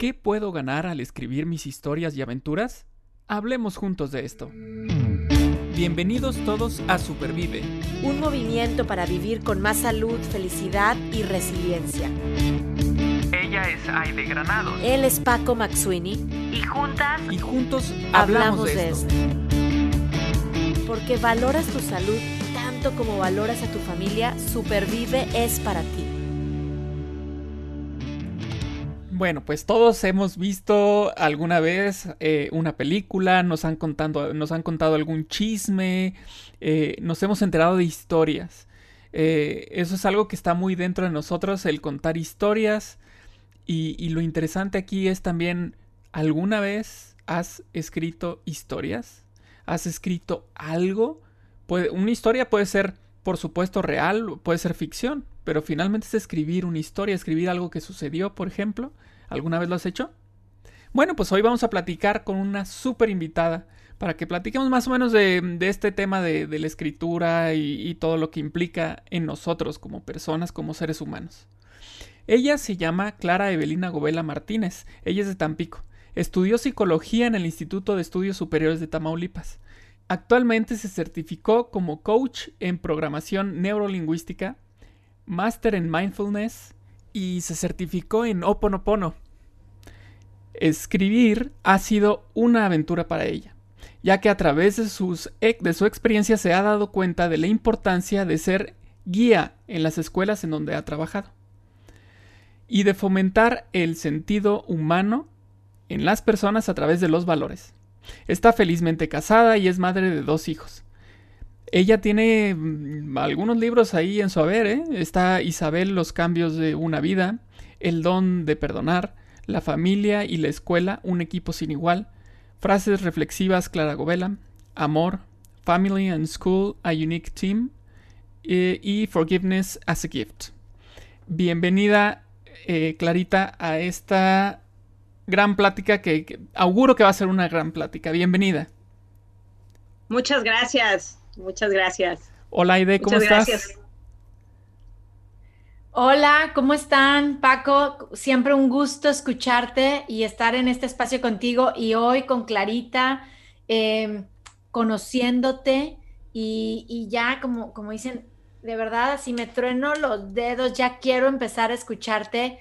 ¿Qué puedo ganar al escribir mis historias y aventuras? Hablemos juntos de esto. Bienvenidos todos a Supervive. Un movimiento para vivir con más salud, felicidad y resiliencia. Ella es Aide Granado. Él es Paco Maxuini. Y juntas. Y juntos hablamos, de, esto. Porque valoras tu salud tanto como valoras a tu familia, Supervive es para ti. Bueno, pues todos hemos visto alguna vez eh, una película, nos han, contado, nos han contado algún chisme, eh, nos hemos enterado de historias. Eh, eso es algo que está muy dentro de nosotros, el contar historias. Y, lo interesante aquí es también, ¿alguna vez has escrito historias? ¿Has escrito algo? una historia puede ser, por supuesto, real, puede ser ficción, pero finalmente es escribir una historia, escribir algo que sucedió, por ejemplo. ¿Alguna vez lo has hecho? Bueno, pues hoy vamos a platicar con una súper invitada para que platiquemos más o menos de, este tema de, la escritura y, todo lo que implica en nosotros como personas, como seres humanos. Ella se llama Clara Evelina Govela Martínez, ella es de Tampico. Estudió psicología en el Instituto de Estudios Superiores de Tamaulipas. Actualmente se certificó como coach en programación neurolingüística, máster en mindfulness y se certificó en Oponopono. Escribir ha sido una aventura para ella, ya que a través de su experiencia se ha dado cuenta de la importancia de ser guía en las escuelas en donde ha trabajado y de fomentar el sentido humano en las personas a través de los valores. Está felizmente casada y es madre de dos hijos. Ella tiene mm, algunos libros ahí en su haber, ¿eh? Está Isabel, Los cambios de una vida, El don de perdonar, La familia y la escuela, un equipo sin igual, Frases reflexivas Clara Govela, Amor, Family and School, a Unique Team eh, y Forgiveness as a Gift. Bienvenida, eh, Clarita, a esta gran plática que auguro que va a ser una gran plática. Bienvenida. Muchas gracias. Muchas gracias. Hola, Aide, ¿cómo estás? Hola, ¿cómo están, Paco? Siempre un gusto escucharte y estar en este espacio contigo y hoy con Clarita, em, conociéndote y, ya, como, como dicen, de verdad, si me trueno los dedos, ya quiero empezar a escucharte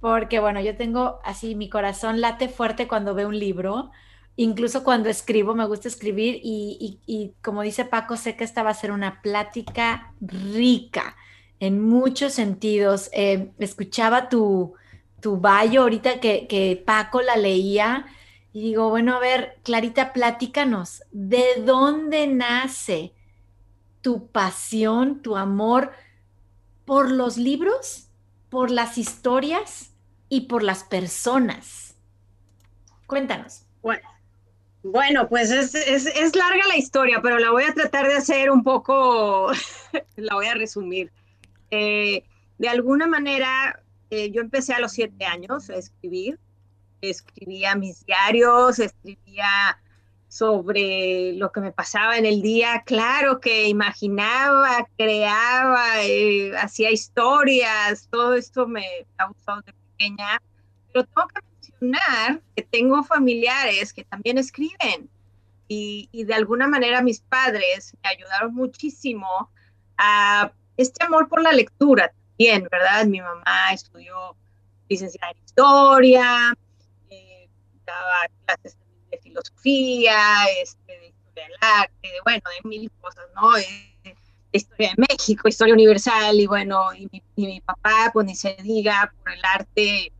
porque, bueno, yo tengo así, mi corazón late fuerte cuando veo un libro incluso cuando escribo, me gusta escribir y, como dice Paco, sé que esta va a ser una plática rica en muchos sentidos. Eh, escuchaba tu, tu bio ahorita que, que, Paco la leía y digo, bueno, a ver, Clarita, platícanos, ¿de dónde nace tu pasión, tu amor por los libros, por las historias y por las personas? Cuéntanos. Bueno, bueno, pues es, larga la historia, pero la voy a tratar de hacer un poco, la voy a resumir. Eh, de alguna manera, eh, yo empecé a los siete años a escribir, escribía mis diarios, escribía sobre lo que me pasaba en el día, claro que imaginaba, creaba, eh, hacía historias, todo esto me ha gustado de pequeña, pero tengo que que tengo familiares que también escriben y, de alguna manera mis padres me ayudaron muchísimo a este amor por la lectura también, ¿verdad? Mi mamá estudió licenciada en historia, eh, daba clases de filosofía, este, de historia del arte, de, bueno, de mil cosas, ¿no? de historia de México, historia universal, y bueno, y mi, y mi papá, pues ni se diga, por el arte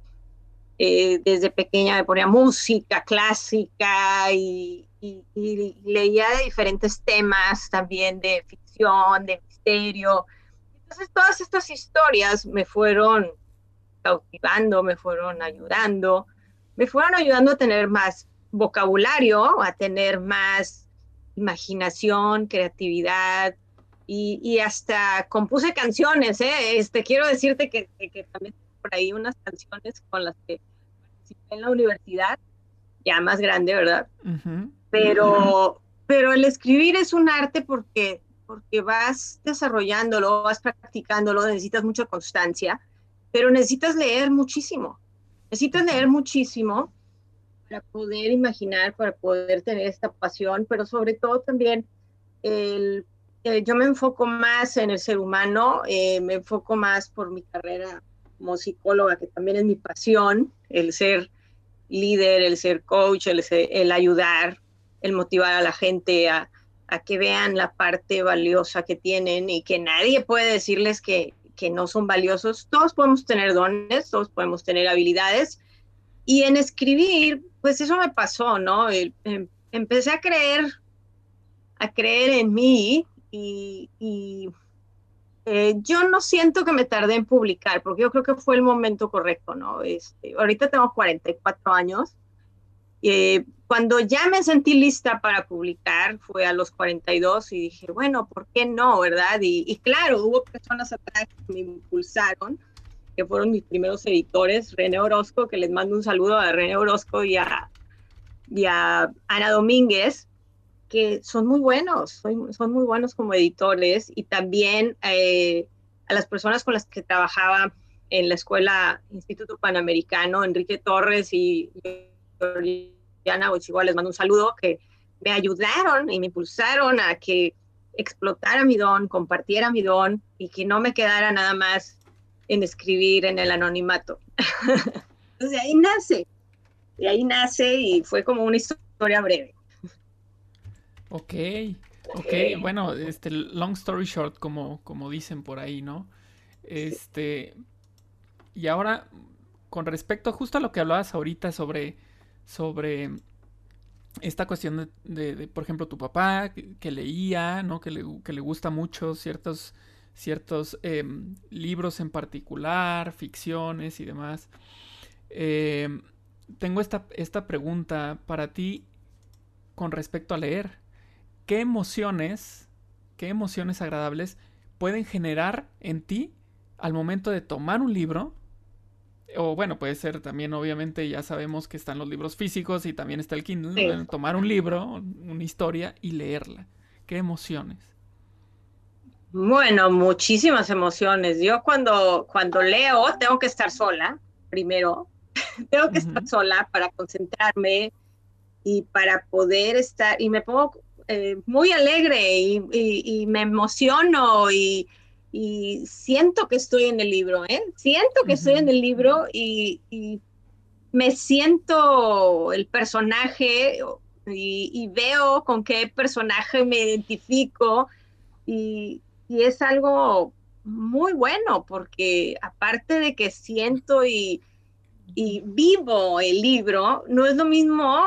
eh, desde pequeña me ponía música clásica y, leía de diferentes temas también de ficción, de misterio. Entonces todas estas historias me fueron cautivando, me fueron ayudando, me fueron ayudando a tener más vocabulario, a tener más imaginación, creatividad y, hasta compuse canciones. ¿eh? Este, quiero decirte que, que también por ahí unas canciones con las que en la universidad, ya más grande, ¿verdad? Pero, pero el escribir es un arte porque, porque vas desarrollándolo, vas practicándolo, necesitas mucha constancia, pero necesitas leer muchísimo. necesito leer muchísimo para poder imaginar, para poder tener esta pasión, pero sobre todo también el, eh, yo me enfoco más en el ser humano, eh, me enfoco más por mi carrera como psicóloga, que también es mi pasión, el ser líder, el ser coach, el, el ayudar, el motivar a la gente a, a, que vean la parte valiosa que tienen y que nadie puede decirles que, que no son valiosos. Todos podemos tener dones, todos podemos tener habilidades. Y en escribir, pues eso me pasó, ¿no? Em, empecé a creer, a creer en mí y, eh, yo no siento que me tardé en publicar, porque yo creo que fue el momento correcto, ¿no? Este, ahorita tengo 44 años. Eh, cuando ya me sentí lista para publicar, fue a los 42 y dije, bueno, ¿por qué no, verdad? Y, y claro, hubo personas atrás que me impulsaron que fueron mis primeros editores, René Orozco, que les mando un saludo a René Orozco y a, y a Ana Domínguez, que son muy buenos, son, muy buenos como editores, y también eh, a las personas con las que trabajaba en la escuela Instituto Panamericano, Enrique Torres y Diana Ochihuahua, les mando un saludo, que me ayudaron y me impulsaron a que explotara mi don, compartiera mi don y que no me quedara nada más en escribir en el anonimato. Entonces ahí nace, de ahí nace y fue como una historia breve. Ok, ok, bueno, este, long story short, como, como dicen por ahí, ¿no? Este, y ahora, con respecto justo a lo que hablabas ahorita sobre, sobre esta cuestión de, por ejemplo, tu papá, que, leía, ¿no? Que le, que le gusta mucho ciertos ciertos em, libros en particular, ficciones y demás. Em, tengo esta, esta pregunta para ti con respecto a leer. ¿Qué emociones, qué emociones agradables pueden generar en ti al momento de tomar un libro? O bueno, puede ser también, obviamente, ya sabemos que están los libros físicos y también está el Kindle. Tomar un libro, una historia y leerla. ¿Qué emociones? Bueno, muchísimas emociones. Yo cuando, cuando leo tengo que estar sola, primero. tengo que estar sola para concentrarme y para poder estar, y me pongo eh, muy alegre y, me emociono y, siento que estoy en el libro, ¿eh? Siento que estoy en el libro y, me siento el personaje y, veo con qué personaje me identifico y, y es algo muy bueno porque aparte de que siento y, vivo el libro, no es lo mismo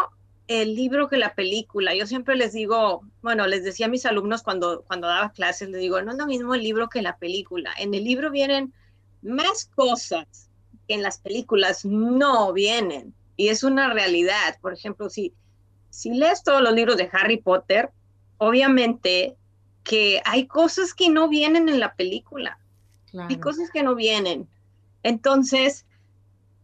el libro que la película. Yo siempre les digo, bueno, les decía a mis alumnos cuando, cuando daba clases, les digo, no es lo mismo el libro que la película. En el libro vienen más cosas que en las películas no vienen. Y es una realidad. Por ejemplo, si, si lees todos los libros de Harry Potter, obviamente que hay cosas que no vienen en la película. Hay cosas que no vienen. Entonces,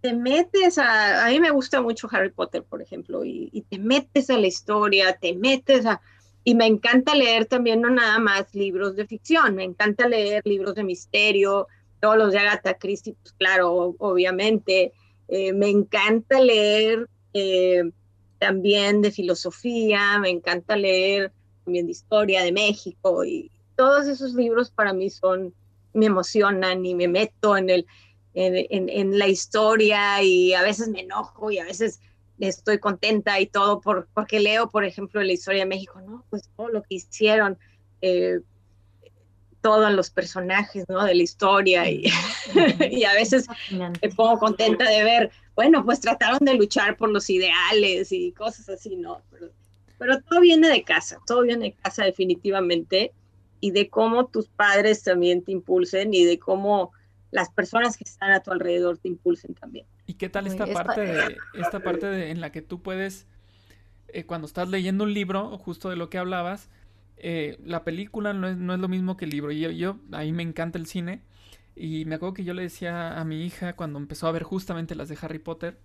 te metes a... A mí me gusta mucho Harry Potter, por ejemplo, y, te metes a la historia, te metes a... Y me encanta leer también no nada más libros de ficción, me encanta leer libros de misterio, todos los de Agatha Christie, pues claro, obviamente. Eh, me encanta leer eh, también de filosofía, me encanta leer también de historia de México y todos esos libros para mí son, me emocionan y me meto en, el, en, en, la historia y a veces me enojo y a veces estoy contenta y todo por, porque leo, por ejemplo, la historia de México, ¿no? Pues todo lo que hicieron, eh, todos los personajes, ¿no? De la historia y, y a veces me pongo contenta de ver, bueno, pues trataron de luchar por los ideales y cosas así, ¿no? Pero pero todo viene de casa, todo viene de casa definitivamente y de cómo tus padres también te impulsen y de cómo las personas que están a tu alrededor te impulsen también. ¿Y qué tal esta parte de esta parte en la que tú puedes eh, cuando estás leyendo un libro, justo de lo que hablabas, eh, la película no es, no es, lo mismo que el libro. Yo, yo, a mí me encanta el cine. Y me acuerdo que yo le decía a mi hija cuando empezó a ver justamente las de Harry Potter,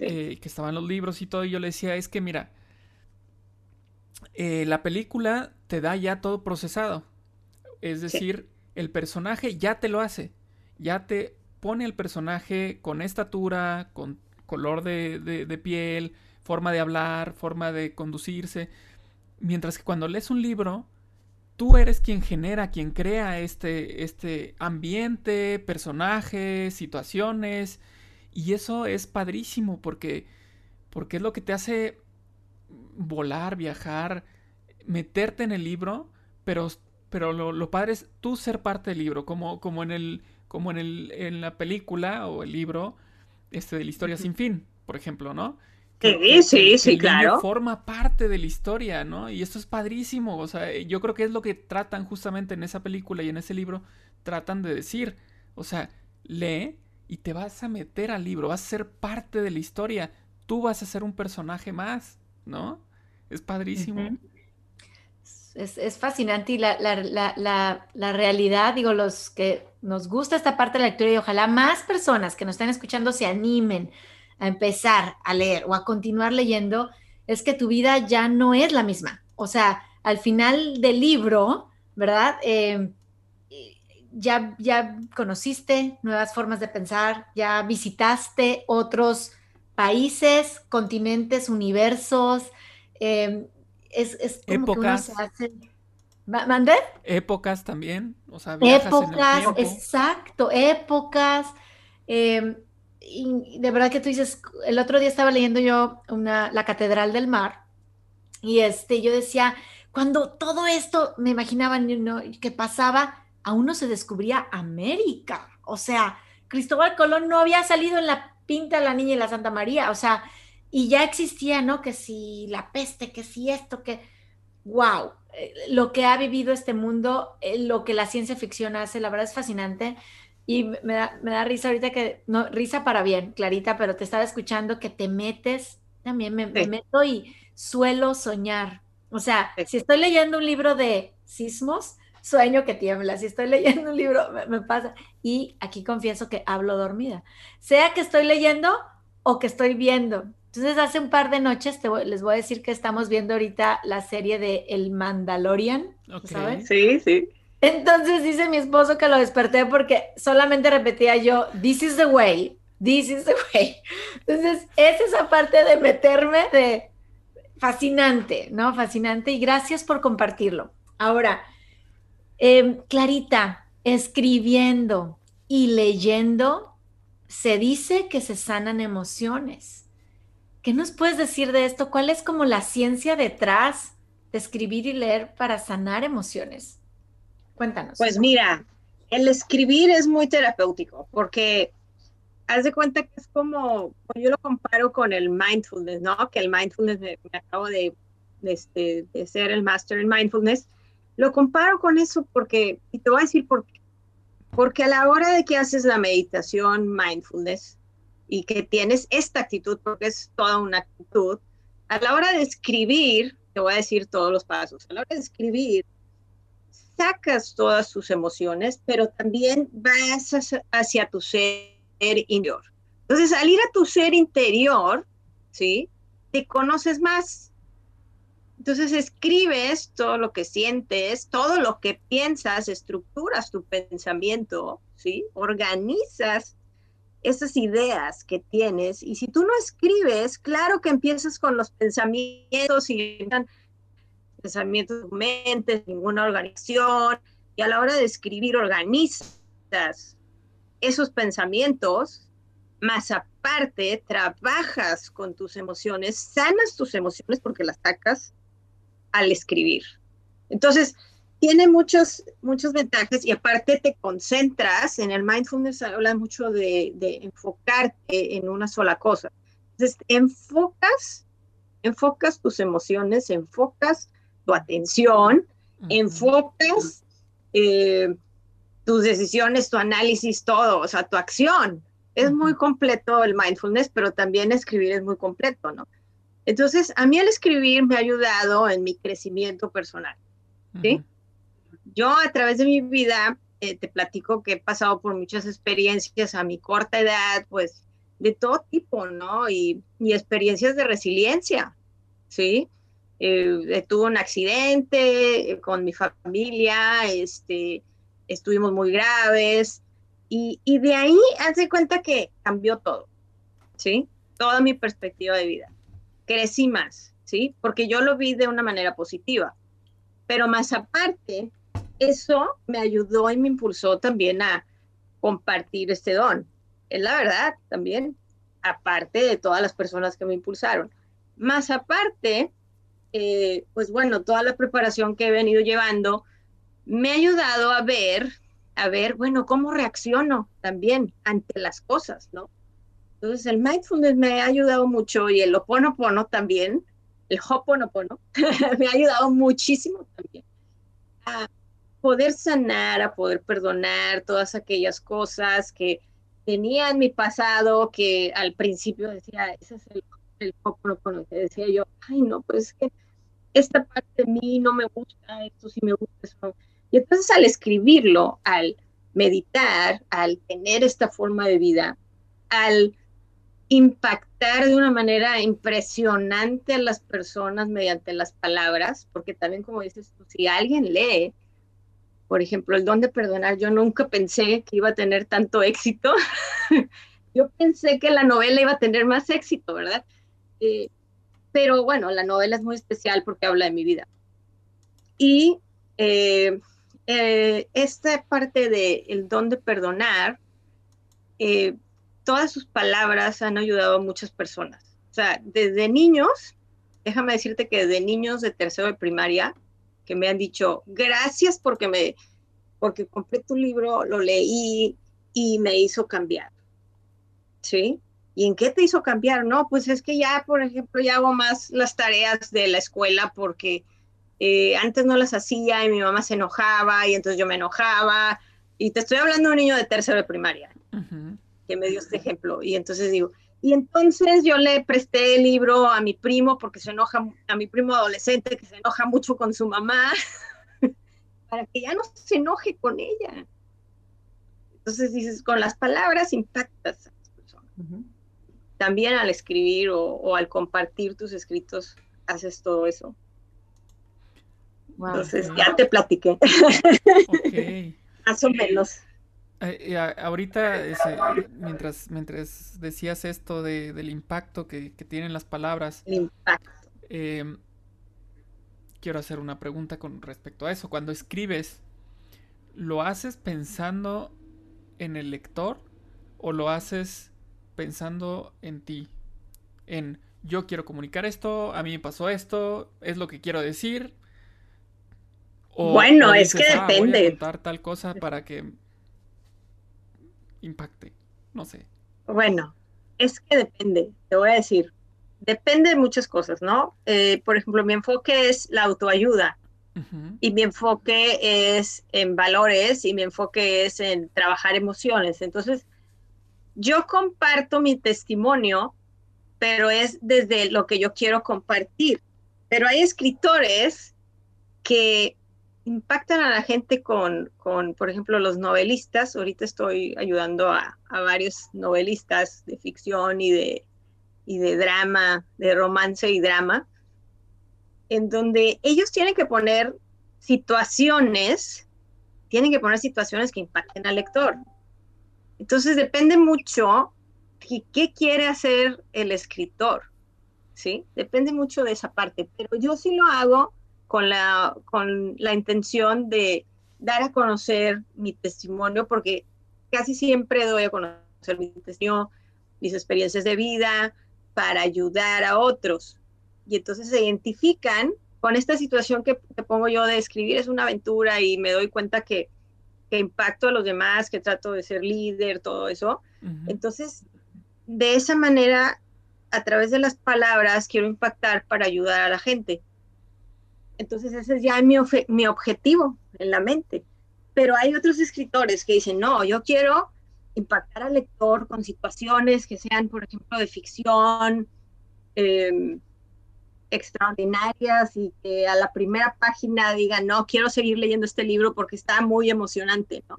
eh, que estaban los libros y todo, y yo le decía, es que mira, eh, la película te da ya todo procesado. Es decir, el personaje ya te lo hace. Ya te pone al personaje con estatura, con color de, de, piel, forma de hablar, forma de conducirse. Mientras que cuando lees un libro, tú eres quien genera, quien crea este, este ambiente, personajes, situaciones. Y eso es padrísimo porque, porque es lo que te hace volar, viajar, meterte en el libro, pero, pero lo, padre es tú ser parte del libro, como, como en el como en, el, en la película o el libro este, de la historia sin fin, por ejemplo, ¿no? sí, sí, sí, claro. Forma parte de la historia, ¿no? Y esto es padrísimo. O sea, yo creo que es lo que tratan justamente en esa película y en ese libro, tratan de decir. O sea, lee y te vas a meter al libro, vas a ser parte de la historia. Tú vas a ser un personaje más, ¿no? Es padrísimo es, fascinante y la, la, realidad, digo, los que nos gusta esta parte de la lectura y ojalá más personas que nos están escuchando se animen a empezar a leer o a continuar leyendo, es que tu vida ya no es la misma. O sea, al final del libro, ¿verdad? Em, ya, ya conociste nuevas formas de pensar, ya visitaste otros países, continentes, universos, eh, es, como Épocas. que uno se hace... ¿Mandé? Épocas también, o sea, épocas, exacto, épocas. Em, y de verdad que tú dices, el otro día estaba leyendo yo una, la Catedral del Mar y este, yo decía, cuando todo esto me imaginaba ¿no? que pasaba, aún no se descubría América. O sea, Cristóbal Colón no había salido en la pinta La Niña y la Santa María. O sea, y ya existía, ¿no? Que si la peste, que si esto, que, wow, eh, lo que ha vivido este mundo, eh, lo que la ciencia ficción hace, la verdad es fascinante. Y me da, me da risa ahorita que, no, risa para bien, Clarita, pero te estaba escuchando que te metes, también me, meto y suelo soñar. O sea, si estoy leyendo un libro de sismos, sueño que tiembla. Si estoy leyendo un libro, me, pasa. Y aquí confieso que hablo dormida. Sea que estoy leyendo o que estoy viendo. Entonces, hace un par de noches les voy a decir que estamos viendo ahorita la serie de El Mandalorian, ¿sabes? Sí, sí. Entonces dice mi esposo que lo desperté porque solamente repetía yo, this is the way, this is the way. Entonces, es esa parte de meterme de fascinante, ¿no? Fascinante y gracias por compartirlo. Ahora, em, Clarita, escribiendo y leyendo, se dice que se sanan emociones. ¿Qué nos puedes decir de esto? ¿Cuál es como la ciencia detrás de escribir y leer para sanar emociones? Cuéntanos. Pues mira, el escribir es muy terapéutico porque haz de cuenta que es como, yo lo comparo con el mindfulness, ¿no? Que el mindfulness, me, acabo de, este, de ser el master en mindfulness, lo comparo con eso porque, y te voy a decir por qué. Porque a la hora de que haces la meditación mindfulness, y que tienes esta actitud, porque es toda una actitud, a la hora de escribir, te voy a decir todos los pasos, a la hora de escribir, sacas todas tus emociones, pero también vas hacia, tu ser interior. Entonces, al ir a tu ser interior, ¿sí? Te conoces más. Entonces, escribes todo lo que sientes, todo lo que piensas, estructuras tu pensamiento, ¿sí? Organizas esas ideas que tienes. Y si tú no escribes, claro que empiezas con los pensamientos y pensamientos de mente, ninguna organización. Y a la hora de escribir, organizas esos pensamientos, más aparte, trabajas con tus emociones, sanas tus emociones porque las sacas al escribir. Entonces, tiene muchos, muchos ventajas y aparte te concentras, en el mindfulness habla mucho de, de enfocarte en una sola cosa. Entonces, enfocas, enfocas tus emociones, enfocas tu atención, enfocas eh, tus decisiones, tu análisis, todo, o sea, tu acción. Es muy completo el mindfulness, pero también escribir es muy completo, ¿no? Entonces, a mí el escribir me ha ayudado en mi crecimiento personal, ¿sí? Yo a través de mi vida eh, te platico que he pasado por muchas experiencias a mi corta edad, pues de todo tipo, ¿no? Y, experiencias de resiliencia, ¿sí? Eh, tuve un accidente eh, con mi familia, este, estuvimos muy graves, Y, y de ahí, hace cuenta que cambió todo, ¿sí? Toda mi perspectiva de vida. Crecí más, ¿sí? Porque yo lo vi de una manera positiva. Pero más aparte, eso me ayudó y me impulsó también a compartir este don. Es la verdad también, aparte de todas las personas que me impulsaron. Más aparte, eh, pues bueno, toda la preparación que he venido llevando me ha ayudado a ver, a ver, bueno, cómo reacciono también ante las cosas, ¿no? Entonces el mindfulness me ha ayudado mucho y el oponopono también, el hoponopono, me ha ayudado muchísimo también poder sanar, a poder perdonar todas aquellas cosas que tenía en mi pasado que al principio decía, ese es el, el hoponopono, que decía yo, ay no, pues es que esta parte de mí no me gusta, esto sí me gusta, eso Y entonces al escribirlo, al meditar, al tener esta forma de vida, al impactar de una manera impresionante a las personas mediante las palabras, porque también como dices tú, si alguien lee, por ejemplo, el don de perdonar, yo nunca pensé que iba a tener tanto éxito. yo pensé que la novela iba a tener más éxito, ¿verdad? Eh, pero bueno, la novela es muy especial porque habla de mi vida. Y eh, eh, esta parte de el don de perdonar, todas sus palabras han ayudado a muchas personas. O sea, desde niños, déjame decirte que desde niños de tercero de primaria, que me han dicho, gracias porque me, porque compré tu libro, lo leí y me hizo cambiar. ¿Sí? ¿Y en qué te hizo cambiar? No, pues es que ya, por ejemplo, ya hago más las tareas de la escuela porque eh, antes no las hacía y mi mamá se enojaba y entonces yo me enojaba. Y te estoy hablando de un niño de tercero de primaria que me dio este ejemplo. Y entonces digo, y entonces yo le presté el libro a mi primo porque se enoja, a mi primo adolescente que se enoja mucho con su mamá, para que ya no se enoje con ella. Entonces dices, con las palabras impactas a las personas. También al escribir o, al compartir tus escritos haces todo eso. Entonces ya te platiqué. Más o menos. Eh, ahorita, mientras, mientras decías esto del impacto que, tienen las palabras, em, quiero hacer una pregunta con respecto a eso. Cuando escribes, ¿lo haces pensando en el lector o lo haces pensando en ti? En yo quiero comunicar esto, a mí me pasó esto, es lo que quiero decir. bueno, es que ah, depende. contar tal cosa para que impacte? No sé. Bueno, es que depende, te voy a decir. Depende de muchas cosas, ¿no? Eh, por ejemplo, mi enfoque es la autoayuda y mi enfoque es en valores y mi enfoque es en trabajar emociones. Entonces, yo comparto mi testimonio, pero es desde lo que yo quiero compartir. Pero hay escritores que impactan a la gente con, con, por ejemplo, los novelistas. Ahorita estoy ayudando a, varios novelistas de ficción y de, y de drama, de romance y drama, en donde ellos tienen que poner situaciones, tienen que poner situaciones que impacten al lector. Entonces depende mucho qué quiere hacer el escritor, ¿sí? Depende mucho de esa parte, pero yo sí lo hago con la, con la intención de dar a conocer mi testimonio, porque casi siempre doy a conocer mi testimonio, mis experiencias de vida, para ayudar a otros. Y entonces se identifican con esta situación que, te pongo yo de escribir, es una aventura y me doy cuenta que, que impacto a los demás, que trato de ser líder, todo eso. Entonces, de esa manera, a través de las palabras, quiero impactar para ayudar a la gente. Entonces ese es ya mi, mi objetivo en la mente. Pero hay otros escritores que dicen, no, yo quiero impactar al lector con situaciones que sean, por ejemplo, de ficción em, extraordinarias y que a la primera página digan, no, quiero seguir leyendo este libro porque está muy emocionante, ¿no?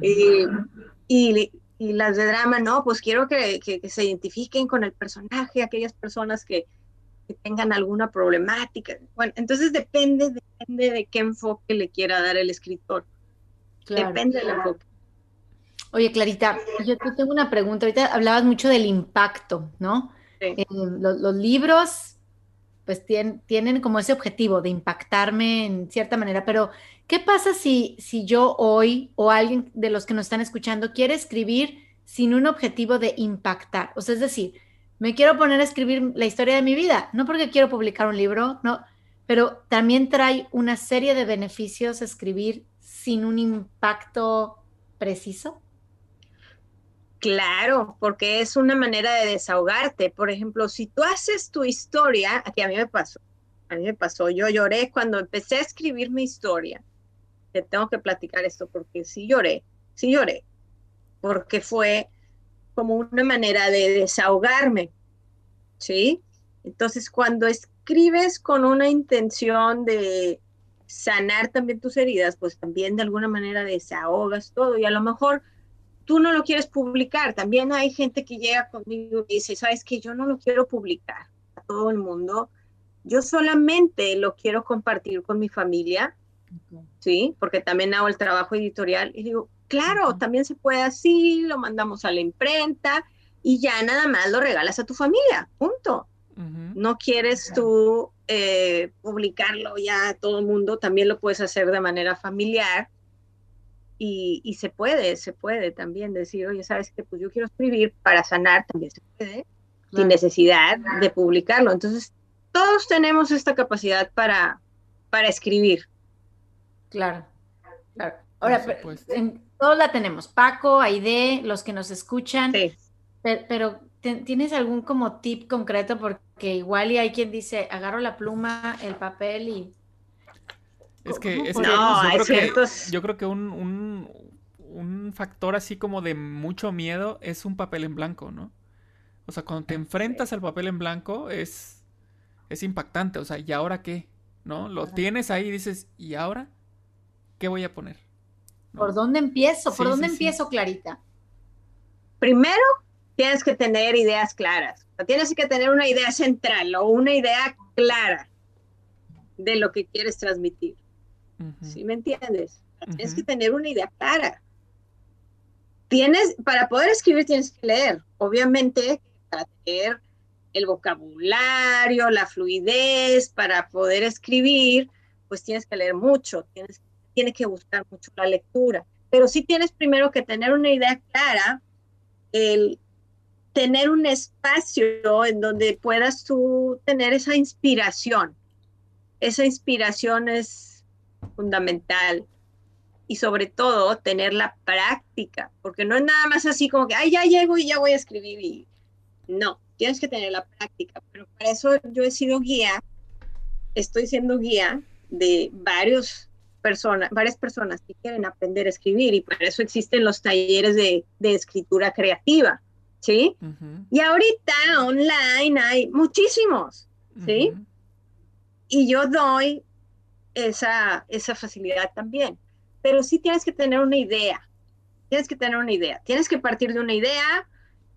Eh, y, y, las de drama, no, pues quiero que, que, se identifiquen con el personaje, aquellas personas que, que tengan alguna problemática. Bueno, entonces depende, depende de qué enfoque le quiera dar el escritor. Depende del enfoque. Oye, Clarita, yo tengo una pregunta. Ahorita hablabas mucho del impacto, ¿no? Eh, los, libros, pues tienen, como ese objetivo de impactarme en cierta manera, pero ¿qué pasa si, si yo hoy o alguien de los que nos están escuchando quiere escribir sin un objetivo de impactar? O sea, es decir, me quiero poner a escribir la historia de mi vida, no porque quiero publicar un libro, no, pero también trae una serie de beneficios escribir sin un impacto preciso. Claro, porque es una manera de desahogarte. Por ejemplo, si tú haces tu historia, aquí a mí me pasó, a mí me pasó, yo lloré cuando empecé a escribir mi historia. Te tengo que platicar esto porque sí lloré, sí lloré, porque fue como una manera de desahogarme, ¿sí? Entonces, cuando escribes con una intención de sanar también tus heridas, pues también de alguna manera desahogas todo y a lo mejor tú no lo quieres publicar. También hay gente que llega conmigo y dice, sabes que yo no lo quiero publicar a todo el mundo. Yo solamente lo quiero compartir con mi familia, ¿sí? Porque también hago el trabajo editorial. Y digo, claro, también se puede así, lo mandamos a la imprenta y ya nada más lo regalas a tu familia, punto. No quieres tú eh, publicarlo ya a todo el mundo, también lo puedes hacer de manera familiar y, se puede, se puede también decir, oye, sabes que pues yo quiero escribir para sanar, también se puede, sin necesidad de publicarlo. Entonces, todos tenemos esta capacidad para, para escribir. Claro, claro. Ahora, todos la tenemos, Paco, Aide, los que nos escuchan, sí. pero, ¿tienes algún como tip concreto? Porque igual y hay quien dice, agarro la pluma, el papel y es que, es yo, creo que yo, creo que, un, un, factor así como de mucho miedo es un papel en blanco, ¿no? O sea, cuando te enfrentas al papel en blanco es, es impactante. O sea, ¿y ahora qué? ¿No? Lo tienes ahí y dices, ¿y ahora? ¿Qué voy a poner? ¿Por dónde empiezo? ¿Por dónde empiezo, Clarita? Primero, tienes que tener ideas claras. tienes que tener una idea central o una idea clara de lo que quieres transmitir. ¿Sí me entiendes? Tienes que tener una idea clara. Tienes, para poder escribir tienes que leer. Obviamente, para tener el vocabulario, la fluidez, para poder escribir, pues tienes que leer mucho, tienes, tiene que buscar mucho la lectura. Pero sí tienes primero que tener una idea clara, el tener un espacio en donde puedas tú tener esa inspiración. Esa inspiración es fundamental. Y sobre todo, tener la práctica, porque no es nada más así como que, ay, ya llego y ya voy a escribir. Y... No, tienes que tener la práctica. Pero para eso yo he sido guía, estoy siendo guía de varios personas, varias personas que quieren aprender a escribir y para eso existen los talleres de, de escritura creativa, ¿sí? Y ahorita online hay muchísimos, ¿sí? Y yo doy esa, esa facilidad también. Pero sí tienes que tener una idea, tienes que tener una idea, tienes que partir de una idea,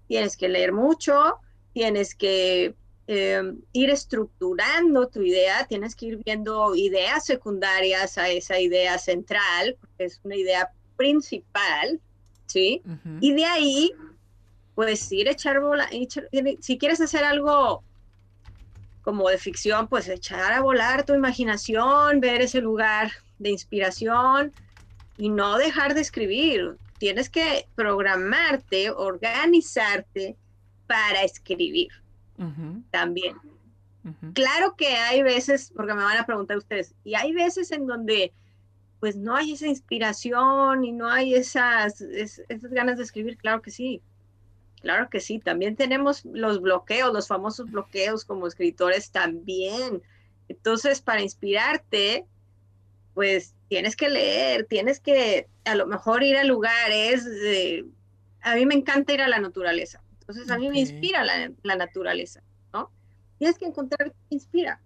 tienes que leer mucho, tienes que em, ir estructurando tu idea, tienes que ir viendo ideas secundarias a esa idea central, porque es una idea principal, ¿sí? Y de ahí, pues ir a echar bola, si quieres hacer algo como de ficción, pues echar a volar tu imaginación, ver ese lugar de inspiración y no dejar de escribir. Tienes que programarte, organizarte para escribir también. Claro que hay veces, porque me van a preguntar ustedes, y hay veces en donde pues no hay esa inspiración y no hay esas, esas ganas de escribir, claro que sí. Claro que sí, también tenemos los bloqueos, los famosos bloqueos como escritores también. Entonces, para inspirarte, pues tienes que leer, tienes que a lo mejor ir a lugares. a mí me encanta ir a la naturaleza. Entonces, a mí me inspira la, naturaleza, ¿no? Tienes que encontrar te inspira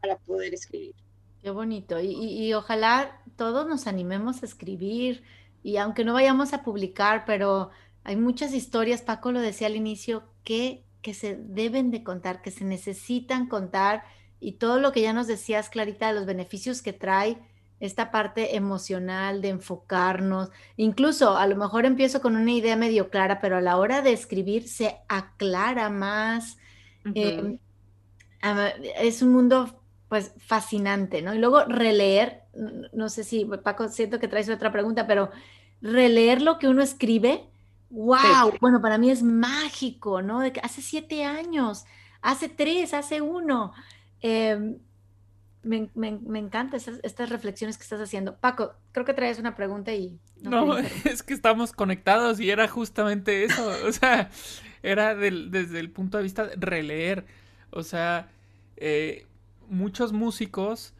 para poder escribir. Qué bonito. Y, y ojalá todos nos animemos a escribir. Y aunque no vayamos a publicar, pero hay muchas historias, Paco lo decía al inicio, que, que se deben de contar, que se necesitan contar y todo lo que ya nos decías, Clarita, de los beneficios que trae esta parte emocional de enfocarnos. Incluso a lo mejor empiezo con una idea medio clara, pero a la hora de escribir se aclara más. Em, es un mundo pues fascinante, ¿no? Y luego releer, no sé si, Paco, siento que traes otra pregunta, pero releer lo que uno escribe, wow, bueno, para mí es mágico, ¿no? De que hace siete años, hace tres, hace uno. Em, me, me, encanta estas, reflexiones que estás haciendo. Paco, creo que traes una pregunta y... No, es que estamos conectados y era justamente eso. o sea, era desde el punto de vista de releer. O sea, eh, muchos músicos,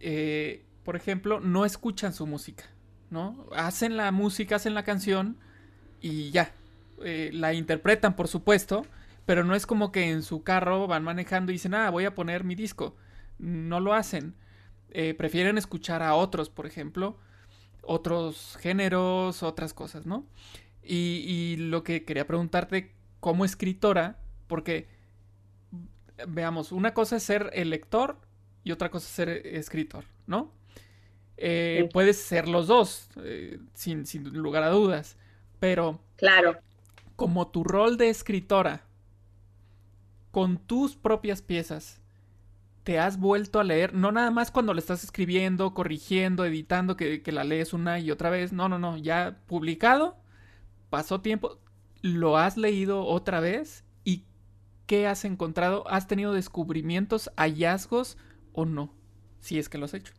eh, por ejemplo, no escuchan su música, ¿no? Hacen la música, hacen la canción y ya. Eh, la interpretan, por supuesto, pero no es como que en su carro van manejando y dicen, ah, voy a poner mi disco. No lo hacen. Eh, prefieren escuchar a otros, por ejemplo, otros géneros, otras cosas, ¿no? Y, y lo que quería preguntarte como escritora, porque veamos, una cosa es ser el lector y otra cosa es ser escritor, ¿no? Eh, puedes ser los dos, eh, sin, lugar a dudas, pero... Claro. Como tu rol de escritora, con tus propias piezas, te has vuelto a leer, no nada más cuando le estás escribiendo, corrigiendo, editando, que, que, la lees una y otra vez, no, no, no, ya publicado, pasó tiempo, lo has leído otra vez ¿Qué has encontrado? ¿Has tenido descubrimientos, hallazgos o no? Si es que lo has hecho.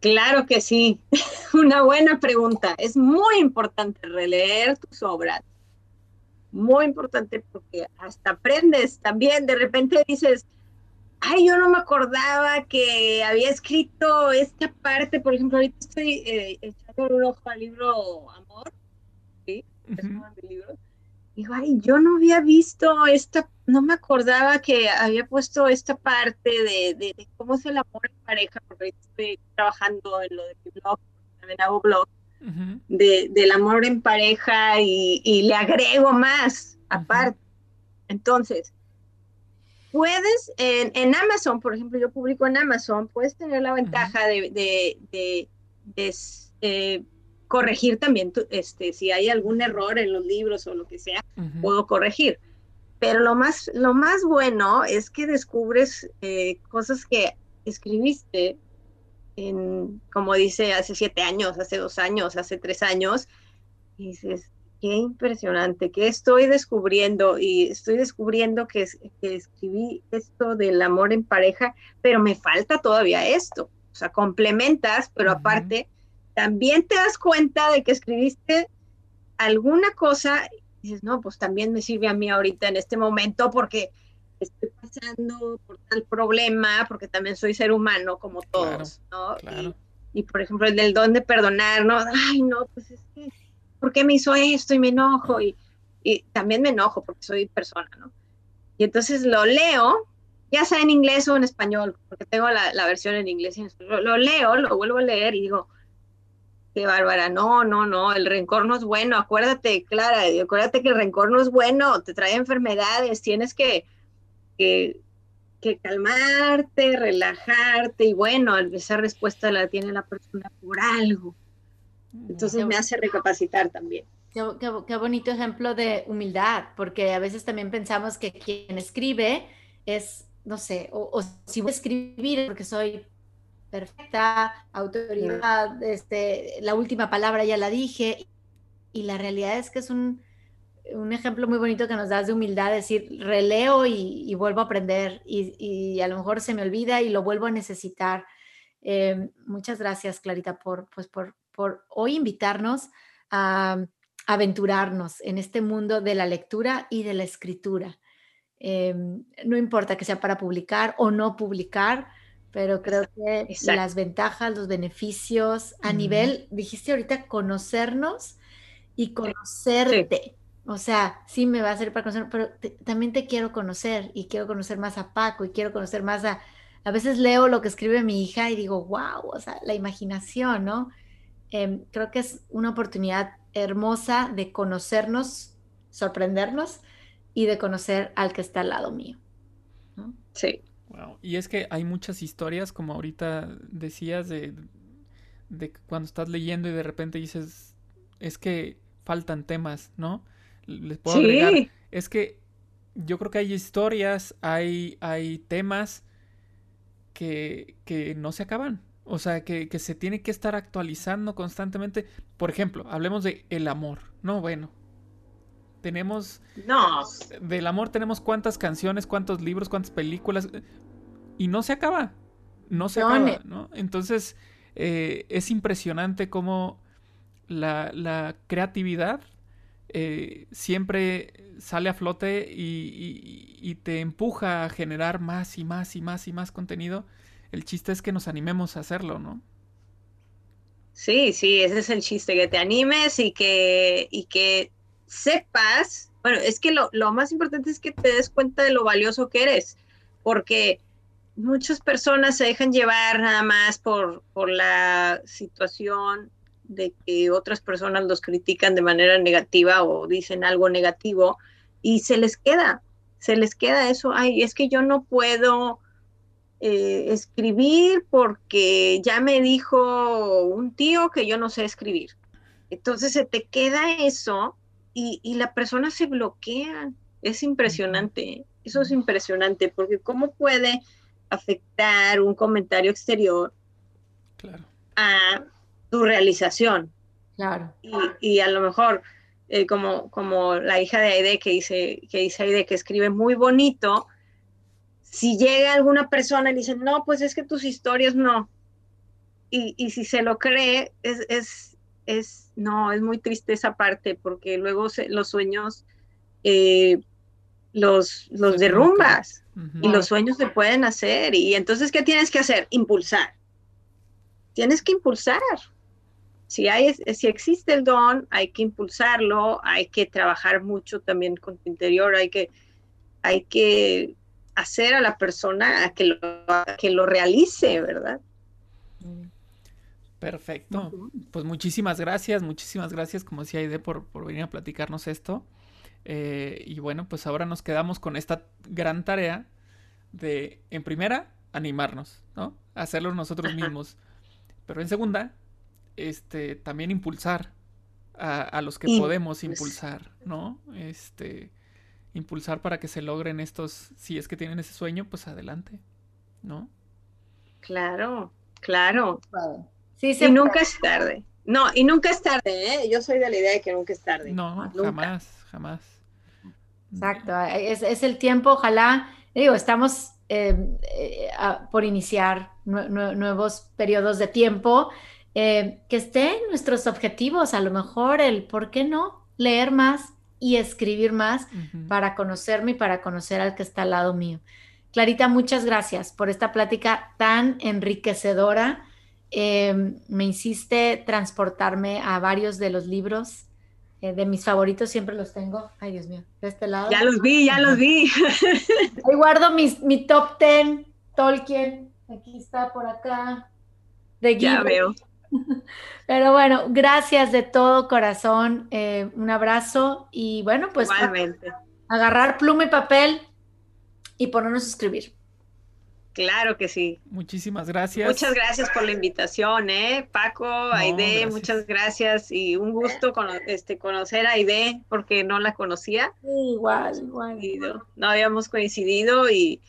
Claro que sí. Una buena pregunta. Es muy importante releer tus obras. Muy importante porque hasta aprendes también. De repente dices, ay, yo no me acordaba que había escrito esta parte. Por ejemplo, ahorita estoy eh, echando un ojo al libro Amor. ¿sí? Es uno de libros digo, ay, yo no había visto esta, no me acordaba que había puesto esta parte de, cómo es el amor en pareja, porque estoy trabajando en lo de mi blog, también hago blog, de, del amor en pareja y, le agrego más aparte. Entonces, puedes, en, Amazon, por ejemplo, yo publico en Amazon, puedes tener la ventaja de, de, eh, corregir también, este, si hay algún error en los libros o lo que sea, puedo corregir. Pero lo más, lo más bueno es que descubres eh, cosas que escribiste en, como dice, hace siete años, hace dos años, hace tres años, y dices, qué impresionante, que estoy descubriendo y estoy descubriendo que, que, escribí esto del amor en pareja, pero me falta todavía esto. O sea, complementas, pero aparte también te das cuenta de que escribiste alguna cosa y dices, no, pues también me sirve a mí ahorita en este momento porque estoy pasando por tal problema, porque también soy ser humano como todos, ¿no? Y, por ejemplo, el del don de perdonar, ¿no? Ay, no, pues es que, ¿por qué me hizo esto? Y me enojo, y, también me enojo porque soy persona, ¿no? Y entonces lo leo, ya sea en inglés o en español, porque tengo la, versión en inglés y en español, lo leo, lo vuelvo a leer y digo, Qué bárbara, no, no, no, el rencor no es bueno, acuérdate, Clara, acuérdate que el rencor no es bueno, te trae enfermedades, tienes que, que, calmarte, relajarte y bueno, esa respuesta la tiene la persona por algo. Entonces me hace recapacitar también. Qué, bonito ejemplo de humildad, porque a veces también pensamos que quien escribe es, no sé, o, o si voy a escribir porque soy perfecta, autoridad, este, la última palabra ya la dije. Y la realidad es que es un, ejemplo muy bonito que nos das de humildad, decir, releo y, vuelvo a aprender y, a lo mejor se me olvida y lo vuelvo a necesitar. Eh, muchas gracias, Clarita, por, pues, por, por hoy invitarnos a aventurarnos en este mundo de la lectura y de la escritura. Eh, no importa que sea para publicar o no publicar, pero creo que las ventajas, los beneficios, a nivel, dijiste ahorita, conocernos y conocerte. O sea, sí me va a servir para conocer, pero también te quiero conocer y quiero conocer más a Paco y quiero conocer más a... A veces leo lo que escribe mi hija y digo, wow, o sea, la imaginación, ¿no? Em, creo que es una oportunidad hermosa de conocernos, sorprendernos y de conocer al que está al lado mío. Sí, Wow. Y es que hay muchas historias, como ahorita decías, de, de cuando estás leyendo y de repente dices, es que faltan temas, ¿no? Les puedo agregar. Es que yo creo que hay historias, hay, hay temas que, que no se acaban. O sea, que, que, se tiene que estar actualizando constantemente. Por ejemplo, hablemos de el amor. No, bueno. Tenemos. No. Del amor tenemos cuántas canciones, cuántos libros, cuántas películas. Y no se acaba. No se acaba, ¿no? Entonces, eh, es impresionante cómo la, la creatividad eh, siempre sale a flote y, te empuja a generar más y más y más y más contenido. El chiste es que nos animemos a hacerlo, ¿no? Sí, sí, ese es el chiste, que te animes y que, y que sepas, bueno, es que lo, lo más importante es que te des cuenta de lo valioso que eres, porque muchas personas se dejan llevar nada más por, por la situación de que otras personas los critican de manera negativa o dicen algo negativo y se les queda, se les queda eso, ay, es que yo no puedo eh, escribir porque ya me dijo un tío que yo no sé escribir. Entonces se te queda eso y, y la persona se bloquea. Es impresionante, eso es impresionante, porque ¿cómo puede afectar un comentario exterior claro. a tu realización. Claro. Y, a lo mejor, eh, como, como la hija de Aide que dice, que dice Aide que escribe muy bonito, si llega alguna persona y dice, no, pues es que tus historias no. Y, y si se lo cree, es, es, es, no, es muy triste esa parte, porque luego los sueños eh, los, los derrumbas y los sueños se pueden hacer. Y entonces, ¿qué tienes que hacer? Impulsar. Tienes que impulsar. Si, hay, si existe el don, hay que impulsarlo, hay que trabajar mucho también con tu interior, hay que, hay que hacer a la persona a que lo, que lo realice, ¿verdad? Perfecto. Pues muchísimas gracias, muchísimas gracias, como decía Aide, por, por venir a platicarnos esto. Eh, y bueno, pues ahora nos quedamos con esta gran tarea de, en primera, animarnos, ¿no? Hacerlo nosotros mismos. Pero en segunda, este, también impulsar a, los que podemos impulsar, ¿no? Este, impulsar para que se logren estos, si es que tienen ese sueño, pues adelante, ¿no? Claro, claro. Sí, y nunca es tarde. No, y nunca es tarde, ¿eh? Yo soy de la idea de que nunca es tarde. No, jamás, jamás. Exacto, es, es, el tiempo, ojalá, digo, estamos eh, eh, por iniciar nuevos periodos de tiempo eh, que estén nuestros objetivos, a lo mejor el, ¿por qué no? Leer más y escribir más para conocerme y para conocer al que está al lado mío. Clarita, muchas gracias por esta plática tan enriquecedora. Eh, me hiciste transportarme a varios de los libros. Eh, de mis favoritos siempre los tengo. Ay, Dios mío, de este lado. Ya los vi, ya los vi. Ahí guardo mis, mi top ten, Tolkien. Aquí está, por acá. De ya veo. Pero bueno, gracias de todo corazón, eh, un abrazo y bueno, pues agarrar pluma y papel y ponernos a escribir. Claro que sí. Muchísimas gracias. Muchas gracias por la invitación, ¿eh? Paco, Aide, muchas gracias y un gusto este, conocer a Aide porque no la conocía. Igual, igual. no, habíamos coincidido y,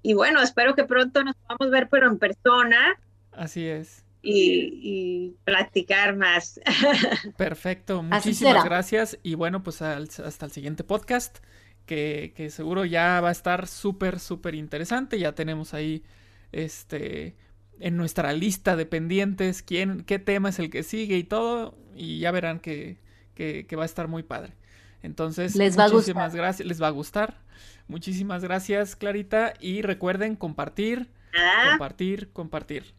y bueno, espero que pronto nos podamos ver, pero en persona. Así es y, platicar más. Perfecto, muchísimas gracias y bueno, pues hasta el siguiente podcast que, que seguro ya va a estar súper, súper interesante. Ya tenemos ahí este en nuestra lista de pendientes quién, qué tema es el que sigue y todo y ya verán que, que, va a estar muy padre. Entonces, les va muchísimas gracias, les va a gustar. Muchísimas gracias, Clarita. Y recuerden compartir, compartir, compartir.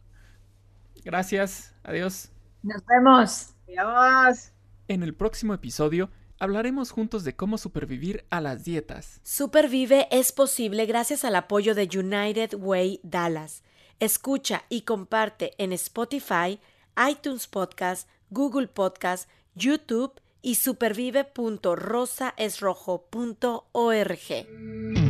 Gracias. Adiós. Nos vemos. Adiós. En el próximo episodio hablaremos juntos de cómo supervivir a las dietas. Supervive es posible gracias al apoyo de United Way Dallas. Escucha y comparte en Spotify, iTunes Podcast, Google Podcast, YouTube y supervive.rosaesrojo.org.